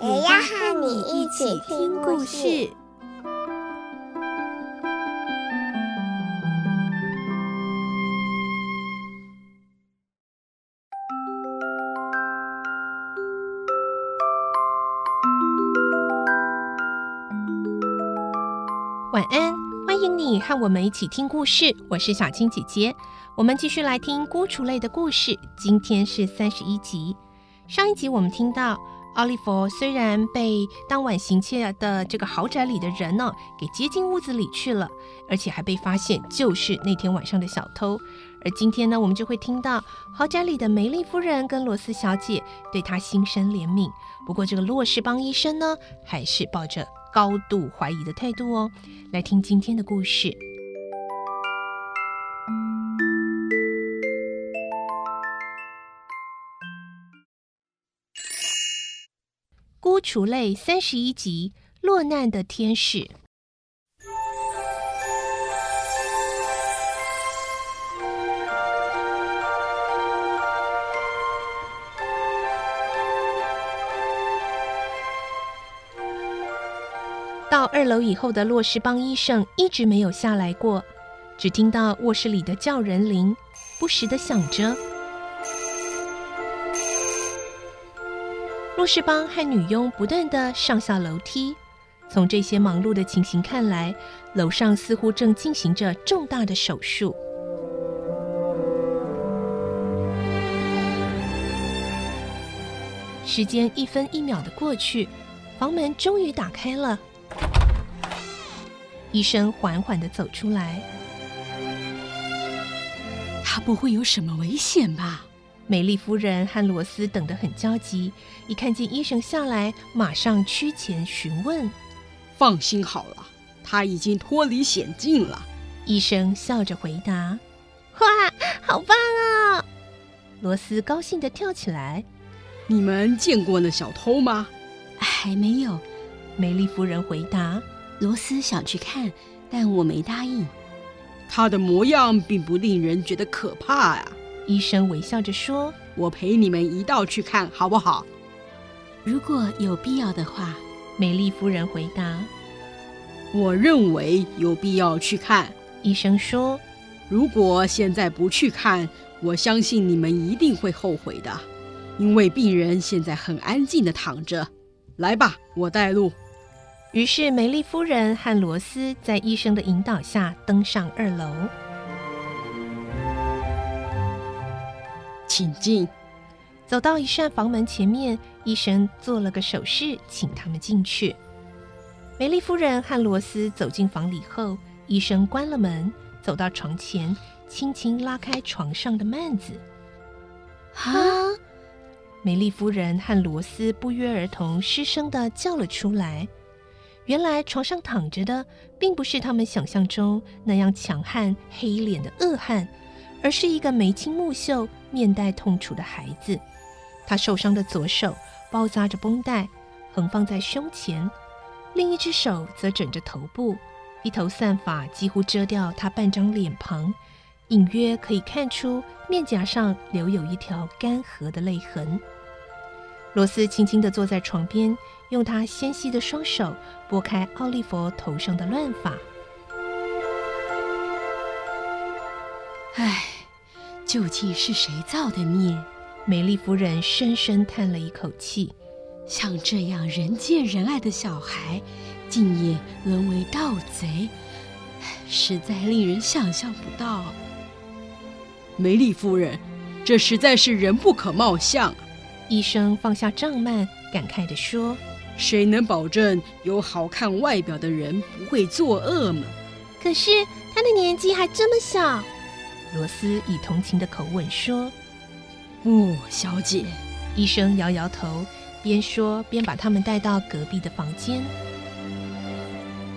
也要和你一起听故事。晚安，欢迎你和我们一起听故事。我是小青姐姐，我们继续来听《孤雏泪》的故事。今天是三十一集。上一集我们听到，奥利弗虽然被当晚行窃的这个豪宅里的人呢给接进屋子里去了，而且还被发现就是那天晚上的小偷。而今天呢，我们就会听到豪宅里的梅丽夫人跟罗斯小姐对他心生怜悯。不过这个洛士邦医生呢，还是抱着。高度怀疑的态度哦，来听今天的故事。除类三十一集：落难的天使。到二楼以后的洛士邦医生一直没有下来过，只听到卧室里的叫人铃不时的响着。洛士邦和女佣不断的上下楼梯，从这些忙碌的情形看来，楼上似乎正进行着重大的手术。时间一分一秒的过去，房门终于打开了。医生缓缓的走出来，他不会有什么危险吧？梅丽夫人和罗斯等得很焦急，一看见医生下来，马上趋前询问。放心好了，他已经脱离险境了。医生笑着回答：“哇，好棒啊！”罗斯高兴地跳起来：“你们见过那小偷吗？”“还没有。”美丽夫人回答。罗斯想去看，但我没答应。他的模样并不令人觉得可怕呀。医生微笑着说：“我陪你们一道去看，好不好？”如果有必要的话，美丽夫人回答：“我认为有必要去看。”医生说：“如果现在不去看，我相信你们一定会后悔的，因为病人现在很安静地躺着。来吧，我带路。”于是，梅丽夫人和罗斯在医生的引导下登上二楼。请进。走到一扇房门前面，医生做了个手势，请他们进去。梅丽夫人和罗斯走进房里后，医生关了门，走到床前，轻轻拉开床上的幔子。啊！梅丽夫人和罗斯不约而同失声的叫了出来。原来床上躺着的，并不是他们想象中那样强悍、黑脸的恶汉，而是一个眉清目秀、面带痛楚的孩子。他受伤的左手包扎着绷带，横放在胸前，另一只手则枕着头部，一头散发几乎遮掉他半张脸庞，隐约可以看出面颊上留有一条干涸的泪痕。罗斯轻轻地坐在床边。用他纤细的双手拨开奥利弗头上的乱发。唉，究竟是谁造的孽？梅丽夫人深深叹了一口气。像这样人见人爱的小孩，竟也沦为盗贼，实在令人想象不到。梅丽夫人，这实在是人不可貌相。医生放下帐幔，感慨地说。谁能保证有好看外表的人不会作恶呢？可是他的年纪还这么小。罗斯以同情的口吻说：“哦，小姐。”医生摇摇头，边说边把他们带到隔壁的房间。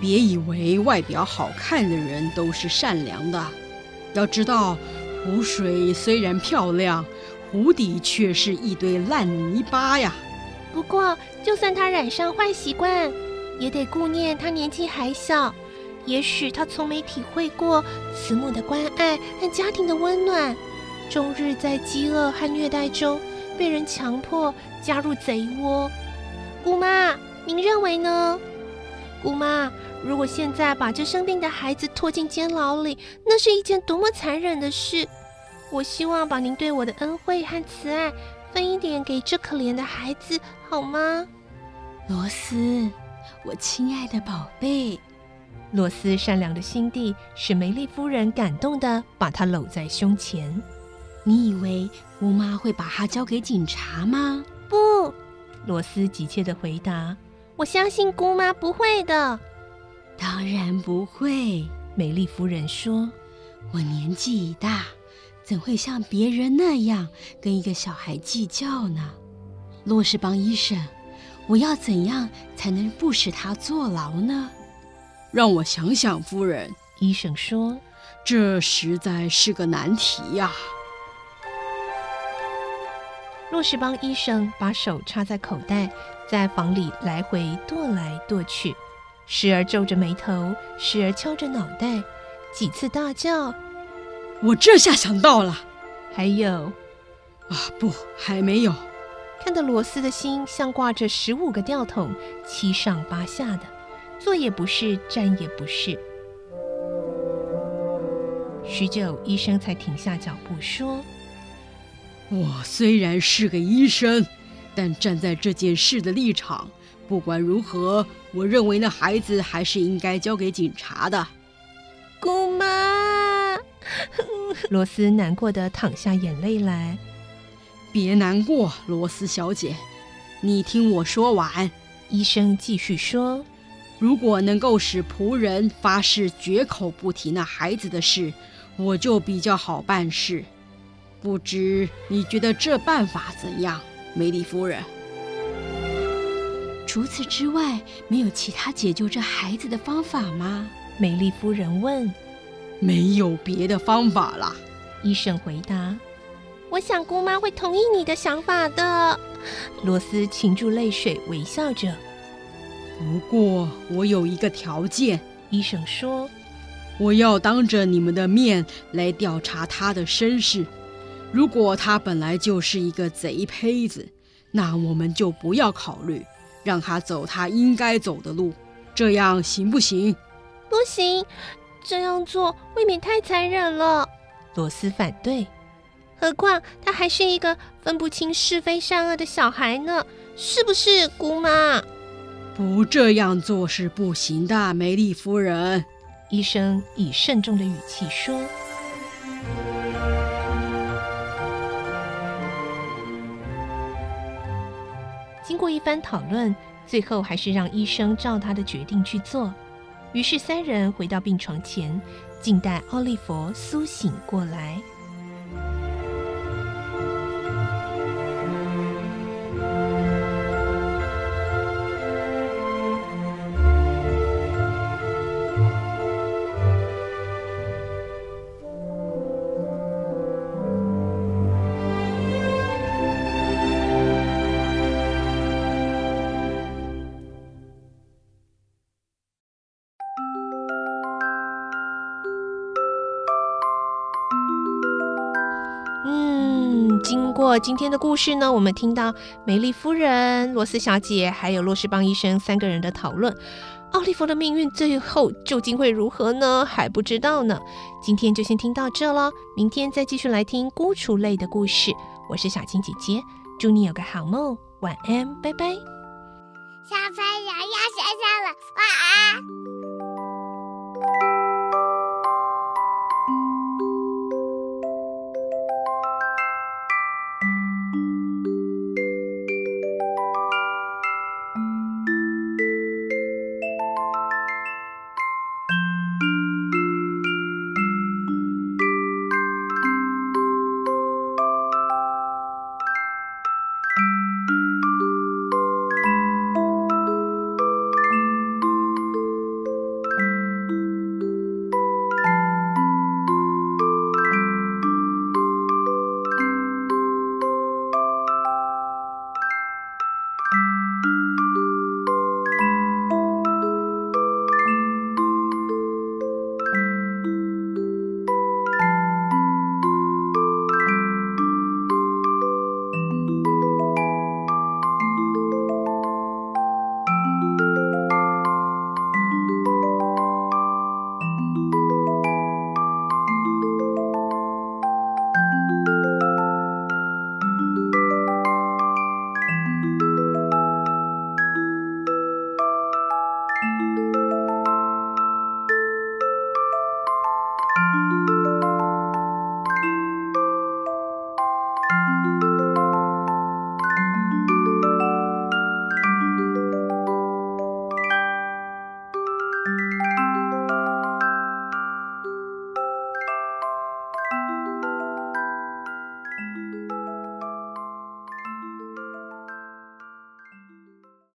别以为外表好看的人都是善良的，要知道，湖水虽然漂亮，湖底却是一堆烂泥巴呀。不过，就算他染上坏习惯，也得顾念他年纪还小。也许他从没体会过慈母的关爱和家庭的温暖，终日在饥饿和虐待中被人强迫加入贼窝。姑妈，您认为呢？姑妈，如果现在把这生病的孩子拖进监牢里，那是一件多么残忍的事！我希望把您对我的恩惠和慈爱分一点给这可怜的孩子，好吗？罗斯，我亲爱的宝贝。罗斯善良的心地使梅丽夫人感动的把她搂在胸前。你以为姑妈会把他交给警察吗？不，罗斯急切的回答。我相信姑妈不会的。当然不会，梅丽夫人说。我年纪已大，怎会像别人那样跟一个小孩计较呢？洛士邦医生，我要怎样才能不使他坐牢呢？让我想想，夫人。医生说：“这实在是个难题呀。”洛士邦医生把手插在口袋，在房里来回踱来踱去，时而皱着眉头，时而敲着脑袋，几次大叫：“我这下想到了！”还有，啊，不，还没有。看得罗斯的心像挂着十五个吊桶，七上八下的。坐也不是，站也不是。许久，医生才停下脚步，说：“我虽然是个医生，但站在这件事的立场，不管如何，我认为那孩子还是应该交给警察的。”姑妈，罗斯难过的淌下眼泪来。别难过，罗斯小姐，你听我说完。医生继续说。如果能够使仆人发誓绝口不提那孩子的事，我就比较好办事。不知你觉得这办法怎样，梅丽夫人？除此之外，没有其他解救这孩子的方法吗？梅丽夫人问。没有别的方法了，医生回答。我想姑妈会同意你的想法的。罗斯噙住泪水，微笑着。不过我有一个条件，医生说，我要当着你们的面来调查他的身世。如果他本来就是一个贼胚子，那我们就不要考虑，让他走他应该走的路，这样行不行？不行，这样做未免太残忍了。罗斯反对，何况他还是一个分不清是非善恶的小孩呢，是不是，姑妈？不这样做是不行的，梅丽夫人。医生以慎重的语气说。经过一番讨论，最后还是让医生照他的决定去做。于是三人回到病床前，静待奥利弗苏醒过来。嗯经过今天的故事呢，我们听到梅丽夫人、罗斯小姐还有洛士邦医生三个人的讨论。奥利弗的命运最后究竟会如何呢？还不知道呢。今天就先听到这了，明天再继续来听孤雏类的故事。我是小青姐姐，祝你有个好梦，晚安，拜拜。小朋友要睡觉，